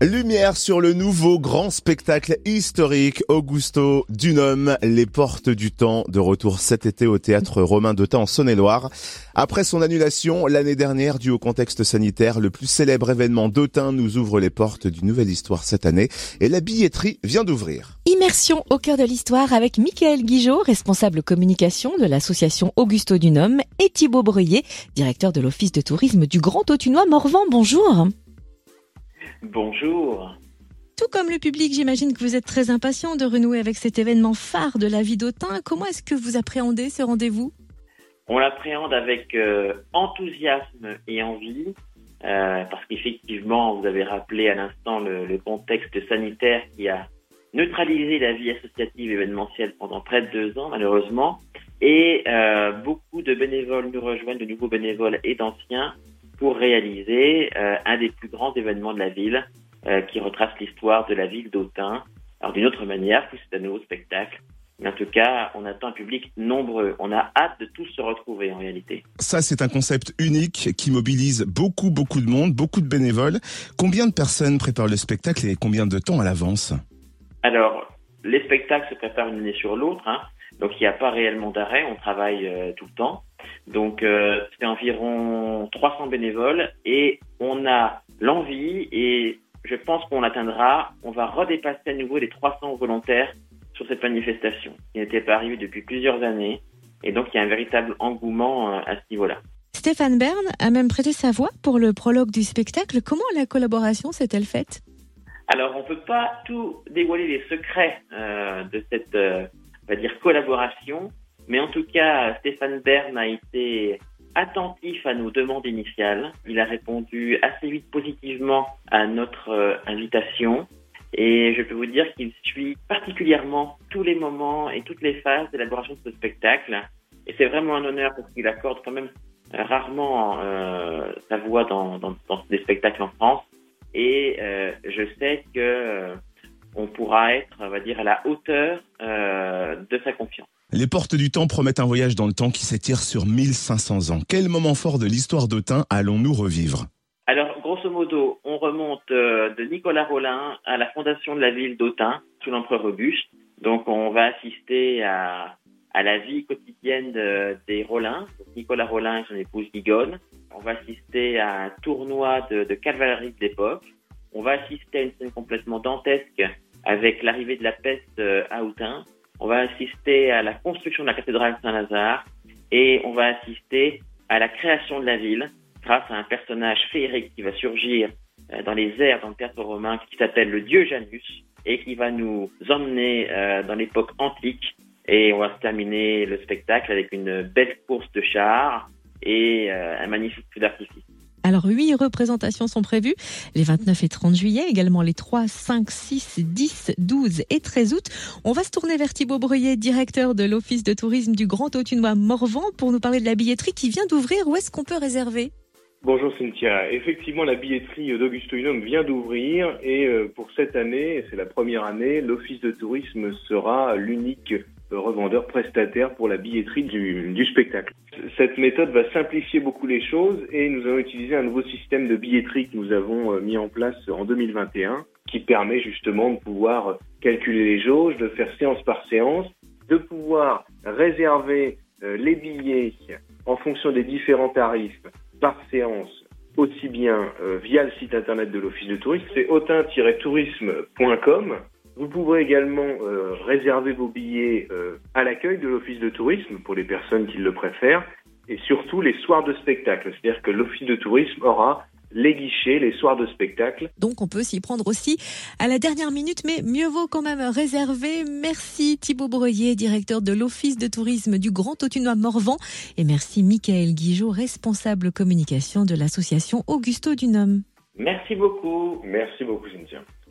Lumière sur le nouveau grand spectacle historique Augusto Dunhomme, Les Portes du Temps, de retour cet été au théâtre Romain d'Autun en Saône-et-Loire. Après son annulation l'année dernière due au contexte sanitaire, le plus célèbre événement d'Autun nous ouvre les portes d'une nouvelle histoire cette année et la billetterie vient d'ouvrir. Immersion au cœur de l'histoire avec Michael Guigeot, responsable communication de l'association Augusto Dunhomme et Thibaut Breuillet, directeur de l'office de tourisme du Grand Autunois Morvan. Bonjour. Bonjour. Tout comme le public, j'imagine que vous êtes très impatient de renouer avec cet événement phare de la vie d'Autun. Comment est-ce que vous appréhendez ce rendez-vous? On l'appréhende avec euh, enthousiasme et envie, euh, parce qu'effectivement, vous avez rappelé à l'instant le, le, contexte sanitaire qui a neutralisé la vie associative événementielle pendant près de deux ans, malheureusement. Et euh, beaucoup de bénévoles nous rejoignent, de nouveaux bénévoles et d'anciens, pour réaliser euh, un des plus grands événements de la ville euh, qui retrace l'histoire de la ville d'Autun. Alors d'une autre manière, plus c'est un nouveau spectacle. Mais en tout cas, on attend un public nombreux. On a hâte de tous se retrouver en réalité. Ça, c'est un concept unique qui mobilise beaucoup, beaucoup de monde, beaucoup de bénévoles. Combien de personnes préparent le spectacle et combien de temps à l'avance? Alors, les spectacles se préparent une année sur l'autre. Hein. Donc, il n'y a pas réellement d'arrêt. On travaille euh, tout le temps. Donc euh, c'est environ 300 bénévoles et on a l'envie et je pense qu'on atteindra, on va redépasser à nouveau les 300 volontaires sur cette manifestation qui n'était pas arrivée depuis plusieurs années et donc il y a un véritable engouement euh, à ce niveau-là. Stéphane Bern a même prêté sa voix pour le prologue du spectacle. Comment la collaboration s'est-elle faite? Alors on ne peut pas tout dévoiler les secrets euh, de cette, euh, on va dire, collaboration. Mais en tout cas, Stéphane Bern a été attentif à nos demandes initiales. Il a répondu assez vite positivement à notre euh, invitation. Et je peux vous dire qu'il suit particulièrement tous les moments et toutes les phases d'élaboration de ce spectacle. Et c'est vraiment un honneur parce qu'il accorde quand même euh, rarement euh, sa voix dans, dans, dans, des spectacles en France. Et euh, je sais que euh, on pourra être, on va dire, à la hauteur de sa confiance. Les portes du temps promettent un voyage dans le temps qui s'étire sur 1500 ans. Quel moment fort de l'histoire d'Autun allons-nous revivre? Alors, grosso modo, on remonte euh, de Nicolas Rollin à la fondation de la ville d'Autun sous l'empereur Auguste. Donc, on va assister à, à la vie quotidienne de, des Rollins, Nicolas Rollin et son épouse Ligone. On va assister à un tournoi de, de cavalerie de l'époque. On va assister à une scène complètement dantesque avec l'arrivée de la peste euh, à Autun on va assister à la construction de la cathédrale Saint-Lazare et on va assister à la création de la ville grâce à un personnage féerique qui va surgir euh, dans les airs dans le théâtre romain qui s'appelle le dieu Janus et qui va nous emmener euh, dans l'époque antique et on va terminer le spectacle avec une belle course de chars et un magnifique feu d'artifice. Alors, huit représentations sont prévues les 29 et 30 juillet, également les 3, 5, 6, 10, 12 et 13 août. On va se tourner vers Thibaut Breuillet, directeur de l'Office de tourisme du Grand Autunois Morvan, pour nous parler de la billetterie qui vient d'ouvrir. Où est-ce qu'on peut réserver? Bonjour Cynthia. Effectivement, la billetterie d'Augusto Unum vient d'ouvrir et euh, pour cette année, c'est la première année, l'Office de tourisme sera l'unique revendeur prestataire pour la billetterie du, du, spectacle. Cette méthode va simplifier beaucoup les choses et nous allons utiliser un nouveau système de billetterie que nous avons euh, mis en place en 2021 qui permet justement de pouvoir calculer les jauges, de faire séance par séance, de pouvoir réserver euh, les billets en fonction des différents tarifs par séance aussi bien euh, via le site internet de l'Office de tourisme, c'est autin-tourisme.com. Vous pouvez également euh, réserver vos billets euh, à l'accueil de l'Office de tourisme pour les personnes qui le préfèrent et surtout les soirs de spectacle. C'est-à-dire que l'Office de tourisme aura les guichets, les soirs de spectacle. Donc on peut s'y prendre aussi à la dernière minute, mais mieux vaut quand même réserver. Merci Thibaut Breuillet, directeur de l'Office de tourisme du Grand Autunois Morvan. Et merci Michael Guigeot, responsable communication de l'association Augusto Dunhomme. Merci beaucoup. Merci beaucoup Cynthia.